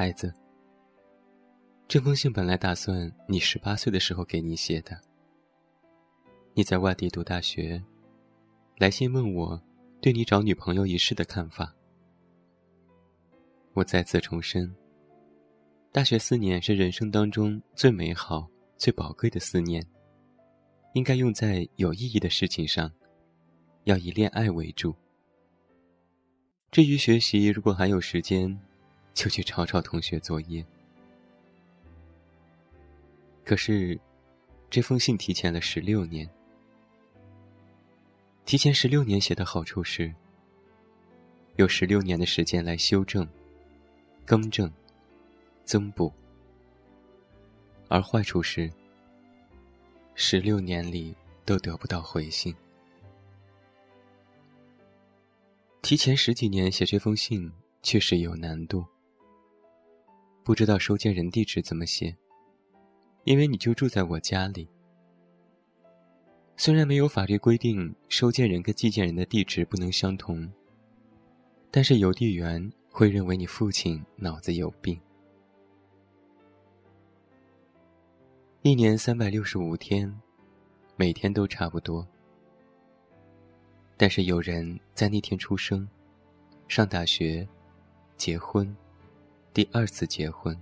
孩子，这封信本来打算你十八岁的时候给你写的。你在外地读大学，来信问我对你找女朋友一事的看法。我再次重申，大学四年是人生当中最美好、最宝贵的四年，应该用在有意义的事情上，要以恋爱为主。至于学习，如果还有时间，就去抄抄同学作业。可是，这封信提前了十六年。提前十六年写的好处是，有十六年的时间来修正、更正、增补；而坏处是，十六年里都得不到回信。提前十几年写这封信确实有难度，不知道收件人地址怎么写，因为你就住在我家里。虽然没有法律规定收件人跟寄件人的地址不能相同，但是邮递员会认为你父亲脑子有病。一年三百六十五天，每天都差不多。但是有人在那天出生，上大学，结婚，第二次结婚。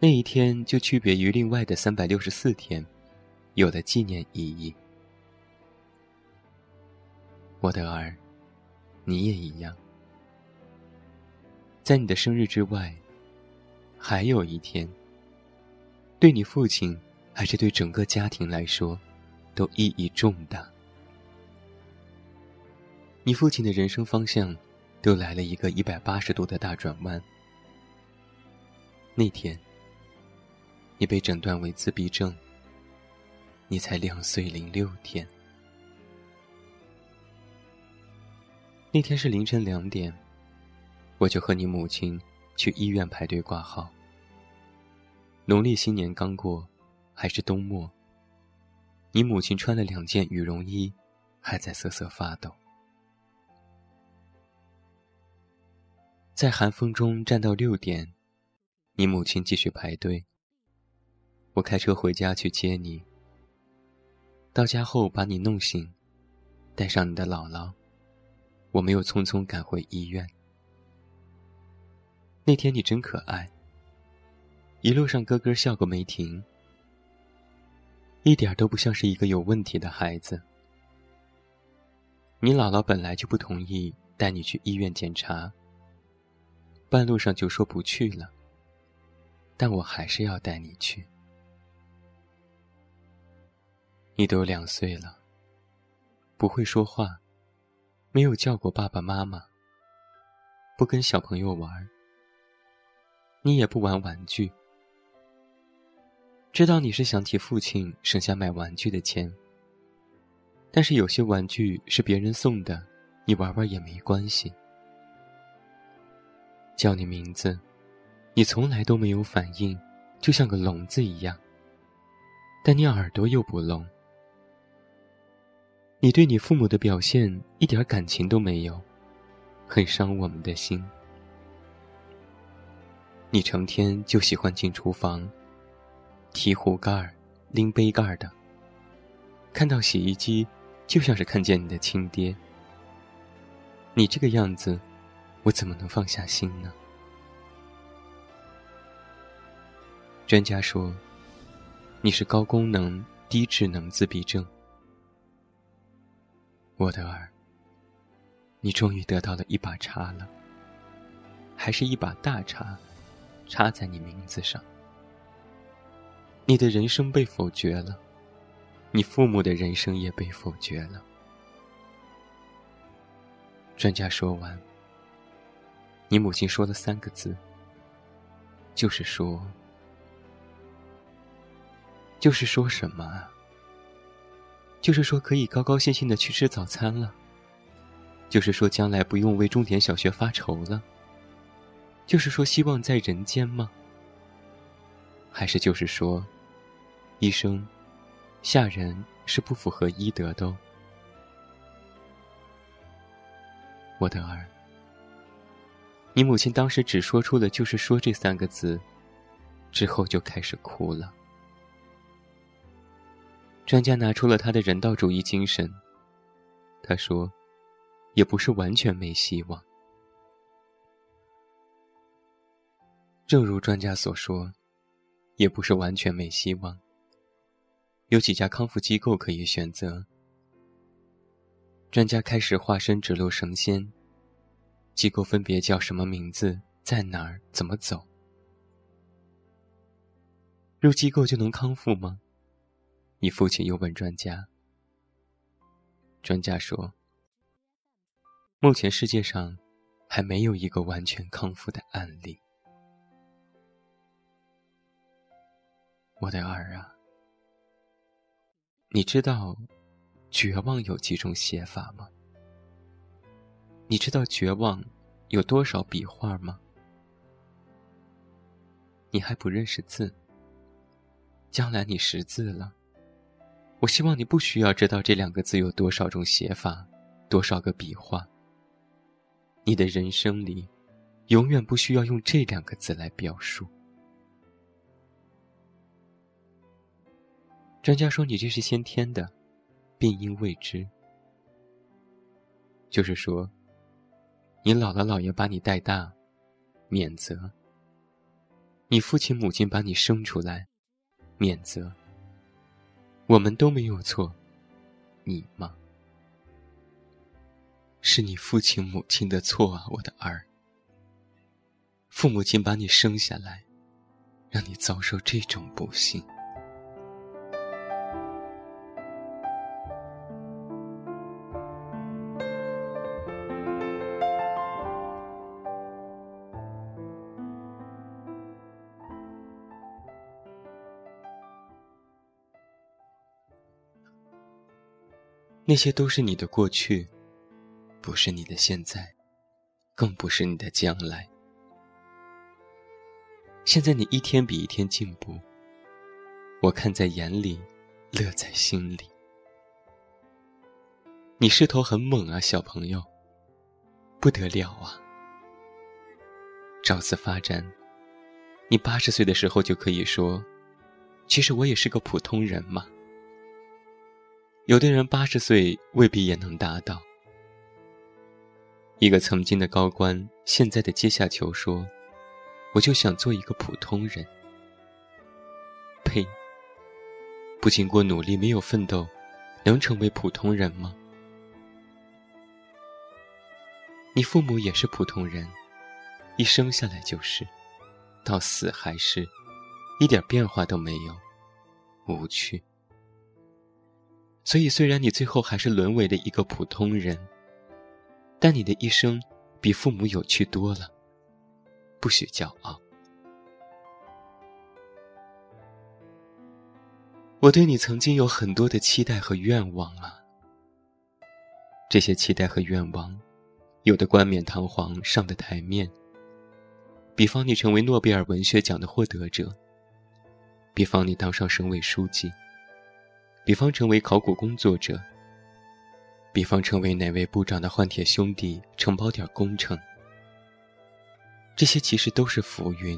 那一天就区别于另外的三百六十四天，有了纪念意义。我的儿，你也一样，在你的生日之外，还有一天，对你父亲还是对整个家庭来说，都意义重大。你父亲的人生方向，都来了一个一百八十度的大转弯。那天，你被诊断为自闭症。你才两岁零六天。那天是凌晨两点，我就和你母亲去医院排队挂号。农历新年刚过，还是冬末。你母亲穿了两件羽绒衣，还在瑟瑟发抖。在寒风中站到六点，你母亲继续排队。我开车回家去接你。到家后把你弄醒，带上你的姥姥，我们又匆匆赶回医院。那天你真可爱，一路上咯咯笑个没停，一点都不像是一个有问题的孩子。你姥姥本来就不同意带你去医院检查。半路上就说不去了，但我还是要带你去。你都两岁了，不会说话，没有叫过爸爸妈妈，不跟小朋友玩，你也不玩玩具。知道你是想替父亲省下买玩具的钱，但是有些玩具是别人送的，你玩玩也没关系。叫你名字，你从来都没有反应，就像个聋子一样。但你耳朵又不聋，你对你父母的表现一点感情都没有，很伤我们的心。你成天就喜欢进厨房，提壶盖、拎杯盖的。看到洗衣机，就像是看见你的亲爹。你这个样子。我怎么能放下心呢？专家说，你是高功能低智能自闭症。我的儿，你终于得到了一把叉了，还是一把大叉，插在你名字上。你的人生被否决了，你父母的人生也被否决了。专家说完。你母亲说了三个字，就是说，就是说什么啊？就是说可以高高兴兴的去吃早餐了，就是说将来不用为重点小学发愁了，就是说希望在人间吗？还是就是说，医生，下人是不符合医德的，我的儿。你母亲当时只说出了“就是说”这三个字，之后就开始哭了。专家拿出了他的人道主义精神，他说：“也不是完全没希望。”正如专家所说，也不是完全没希望。有几家康复机构可以选择。专家开始化身指路神仙。机构分别叫什么名字？在哪儿？怎么走？入机构就能康复吗？你父亲又问专家。专家说：“目前世界上还没有一个完全康复的案例。”我的儿啊，你知道绝望有几种写法吗？你知道绝望有多少笔画吗？你还不认识字，将来你识字了，我希望你不需要知道这两个字有多少种写法，多少个笔画。你的人生里，永远不需要用这两个字来表述。专家说你这是先天的，病因未知，就是说。你姥姥姥爷把你带大，免责；你父亲母亲把你生出来，免责。我们都没有错，你吗？是你父亲母亲的错啊，我的儿。父母亲把你生下来，让你遭受这种不幸。那些都是你的过去，不是你的现在，更不是你的将来。现在你一天比一天进步，我看在眼里，乐在心里。你势头很猛啊，小朋友，不得了啊！照此发展，你八十岁的时候就可以说：“其实我也是个普通人嘛。”有的人八十岁未必也能达到。一个曾经的高官，现在的阶下囚说：“我就想做一个普通人。”呸！不经过努力，没有奋斗，能成为普通人吗？你父母也是普通人，一生下来就是，到死还是，一点变化都没有，无趣。所以，虽然你最后还是沦为了一个普通人，但你的一生比父母有趣多了，不许骄傲。我对你曾经有很多的期待和愿望啊，这些期待和愿望，有的冠冕堂皇上的台面，比方你成为诺贝尔文学奖的获得者，比方你当上省委书记。比方成为考古工作者，比方成为哪位部长的换铁兄弟，承包点工程。这些其实都是浮云，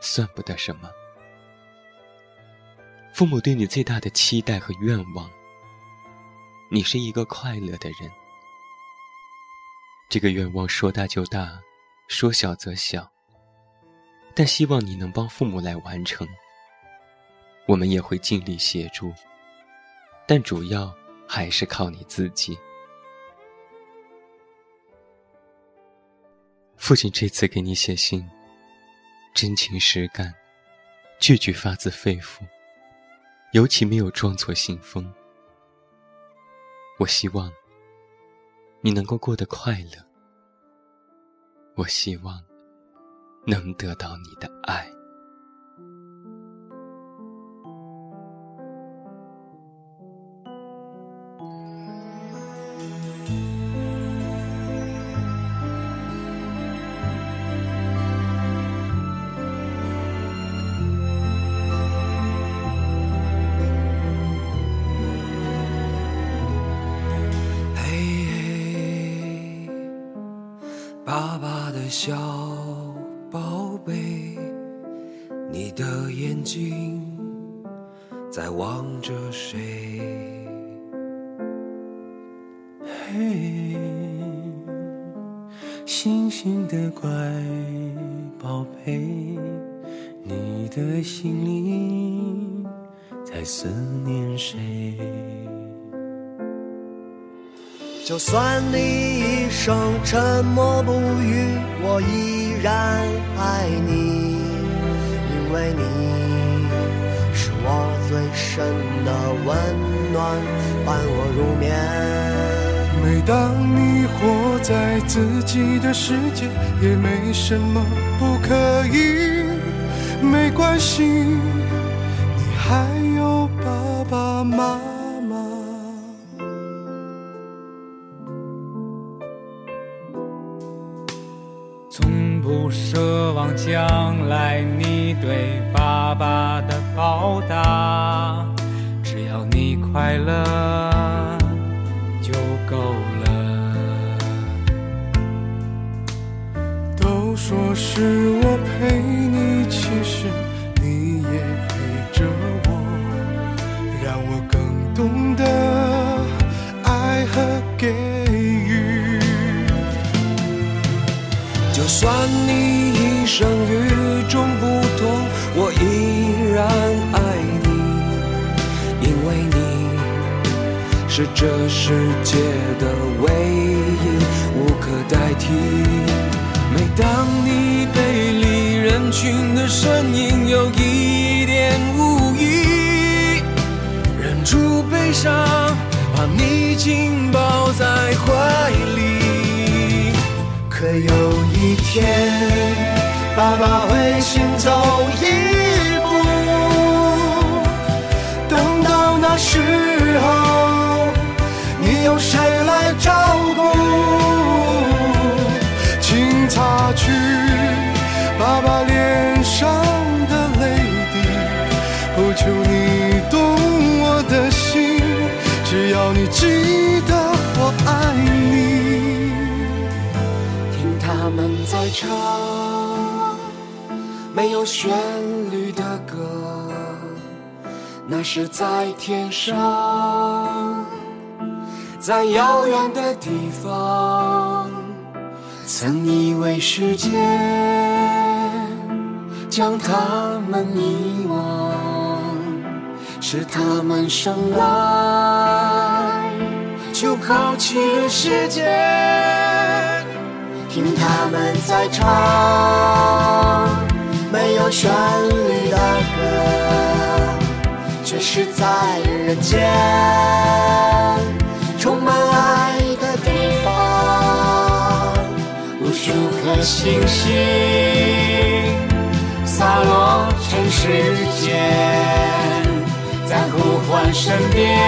算不得什么。父母对你最大的期待和愿望，你是一个快乐的人。这个愿望说大就大，说小则小，但希望你能帮父母来完成。我们也会尽力协助。但主要还是靠你自己。父亲这次给你写信，真情实感，句句发自肺腑，尤其没有装错信封。我希望你能够过得快乐，我希望能得到你的爱。小宝贝，你的眼睛在望着谁？嘿，星星的乖宝贝，你的心里在思念谁？就算你一生沉默不语，我依然爱你，因为你是我最深的温暖，伴我入眠。每当你活在自己的世界，也没什么不可以，没关系，你还有爸爸妈妈。将来你对爸爸的报答，只要你快乐生与众不同，我依然爱你，因为你是这世界的唯一，无可代替。每当你背离人群的身影有一点无意，忍住悲伤，把你紧抱在怀里。可有一天，爸爸会先走一步，等到那时候，你有谁来照顾？请擦去爸爸脸上的泪滴，不求你懂我的心，只要你记得我爱你。听他们在唱没有旋律的歌，那是在天上，在遥远的地方，曾以为时间将他们遗忘，是他们生来就抛弃了世界。听他们在唱旋律的歌，却是在人间充满爱的地方。无数颗星星洒落尘世间，在呼唤身边